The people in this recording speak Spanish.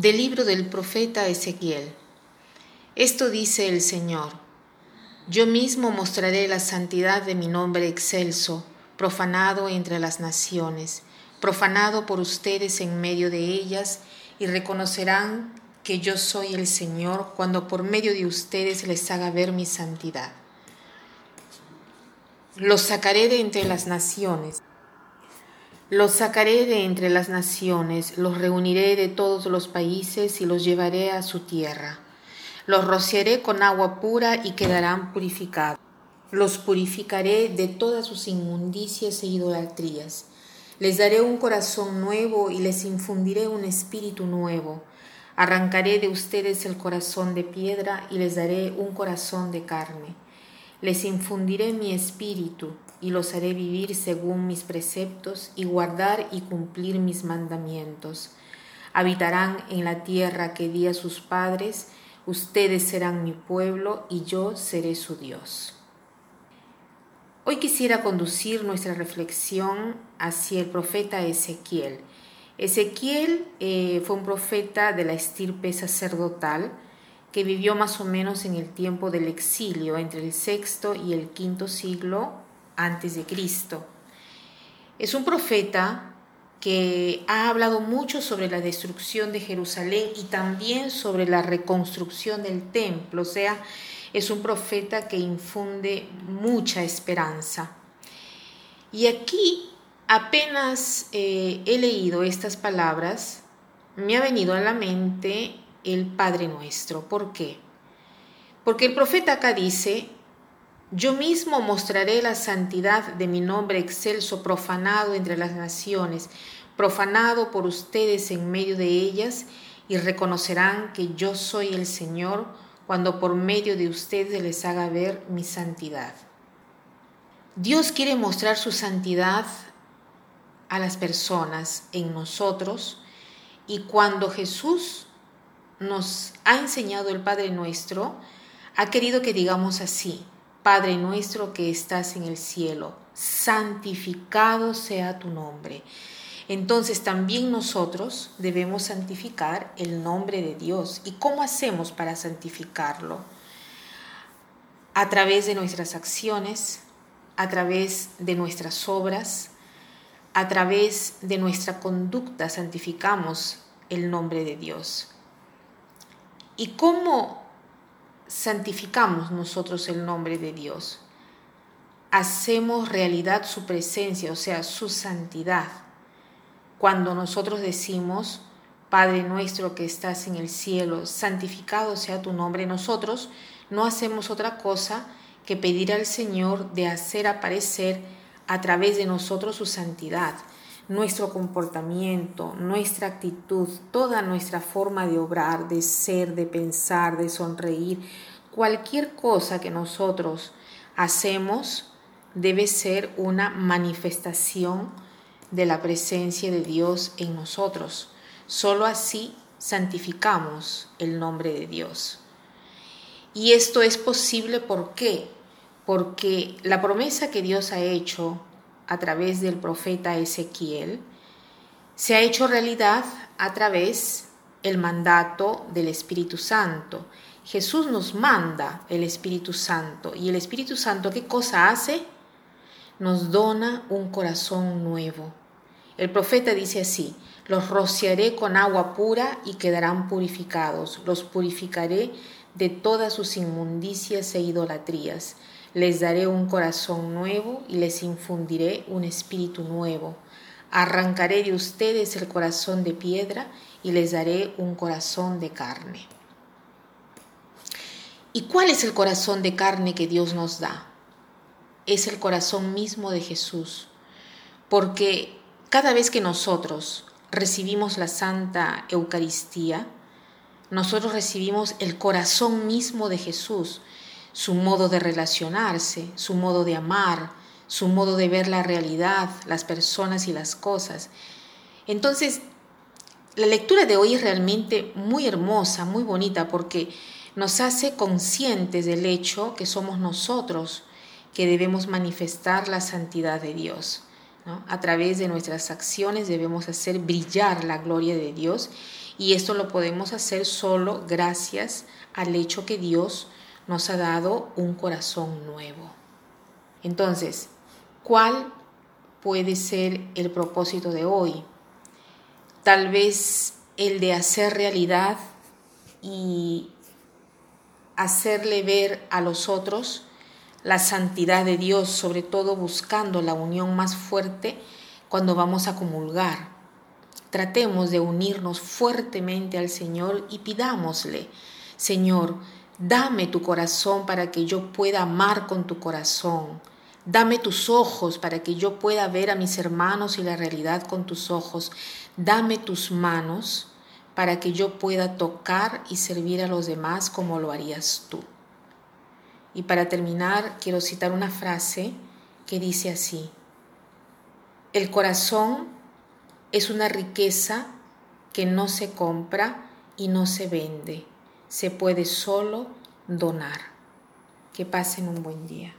Del libro del profeta Ezequiel. Esto dice el Señor. Yo mismo mostraré la santidad de mi nombre excelso, profanado entre las naciones, profanado por ustedes en medio de ellas, y reconocerán que yo soy el Señor cuando por medio de ustedes les haga ver mi santidad. Los sacaré de entre las naciones los sacaré de entre las naciones, los reuniré de todos los países y los llevaré a su tierra. Los rociaré con agua pura y quedarán purificados. Los purificaré de todas sus inmundicias e idolatrías. Les daré un corazón nuevo y les infundiré un espíritu nuevo. Arrancaré de ustedes el corazón de piedra y les daré un corazón de carne les infundiré mi espíritu y los haré vivir según mis preceptos y guardar y cumplir mis mandamientos. Habitarán en la tierra que di a sus padres, ustedes serán mi pueblo y yo seré su Dios. Hoy quisiera conducir nuestra reflexión hacia el profeta Ezequiel. Ezequiel eh, fue un profeta de la estirpe sacerdotal, que vivió más o menos en el tiempo del exilio, entre el sexto y el quinto siglo antes de Cristo. Es un profeta que ha hablado mucho sobre la destrucción de Jerusalén y también sobre la reconstrucción del templo, o sea, es un profeta que infunde mucha esperanza. Y aquí apenas eh, he leído estas palabras, me ha venido a la mente el Padre nuestro. ¿Por qué? Porque el profeta acá dice, yo mismo mostraré la santidad de mi nombre excelso profanado entre las naciones, profanado por ustedes en medio de ellas, y reconocerán que yo soy el Señor cuando por medio de ustedes les haga ver mi santidad. Dios quiere mostrar su santidad a las personas, en nosotros, y cuando Jesús nos ha enseñado el Padre nuestro, ha querido que digamos así, Padre nuestro que estás en el cielo, santificado sea tu nombre. Entonces también nosotros debemos santificar el nombre de Dios. ¿Y cómo hacemos para santificarlo? A través de nuestras acciones, a través de nuestras obras, a través de nuestra conducta santificamos el nombre de Dios. ¿Y cómo santificamos nosotros el nombre de Dios? Hacemos realidad su presencia, o sea, su santidad. Cuando nosotros decimos, Padre nuestro que estás en el cielo, santificado sea tu nombre, nosotros no hacemos otra cosa que pedir al Señor de hacer aparecer a través de nosotros su santidad nuestro comportamiento, nuestra actitud, toda nuestra forma de obrar, de ser, de pensar, de sonreír, cualquier cosa que nosotros hacemos debe ser una manifestación de la presencia de Dios en nosotros. Solo así santificamos el nombre de Dios. Y esto es posible ¿por qué? Porque la promesa que Dios ha hecho a través del profeta Ezequiel, se ha hecho realidad a través el mandato del Espíritu Santo. Jesús nos manda el Espíritu Santo y el Espíritu Santo ¿qué cosa hace? Nos dona un corazón nuevo. El profeta dice así, los rociaré con agua pura y quedarán purificados, los purificaré de todas sus inmundicias e idolatrías les daré un corazón nuevo y les infundiré un espíritu nuevo. Arrancaré de ustedes el corazón de piedra y les daré un corazón de carne. ¿Y cuál es el corazón de carne que Dios nos da? Es el corazón mismo de Jesús. Porque cada vez que nosotros recibimos la Santa Eucaristía, nosotros recibimos el corazón mismo de Jesús su modo de relacionarse, su modo de amar, su modo de ver la realidad, las personas y las cosas. Entonces, la lectura de hoy es realmente muy hermosa, muy bonita, porque nos hace conscientes del hecho que somos nosotros que debemos manifestar la santidad de Dios. A través de nuestras acciones debemos hacer brillar la gloria de Dios Y esto lo podemos hacer solo gracias al hecho que Dios nos ha dado un corazón nuevo. Entonces, ¿cuál puede ser el propósito de hoy? Tal vez el de hacer realidad y hacerle ver a los otros la santidad de Dios, sobre todo buscando la unión más fuerte cuando vamos a comulgar. Tratemos de unirnos fuertemente al Señor y pidámosle, Señor, dame tu corazón para que yo pueda amar con tu corazón. Dame tus ojos para que yo pueda ver a mis hermanos y la realidad con tus ojos. Dame tus manos para que yo pueda tocar y servir a los demás como lo harías tú. Y para terminar, quiero citar una frase que dice así, el corazón es una riqueza que no se compra y no se vende, se puede solo donar. Que pasen un buen día.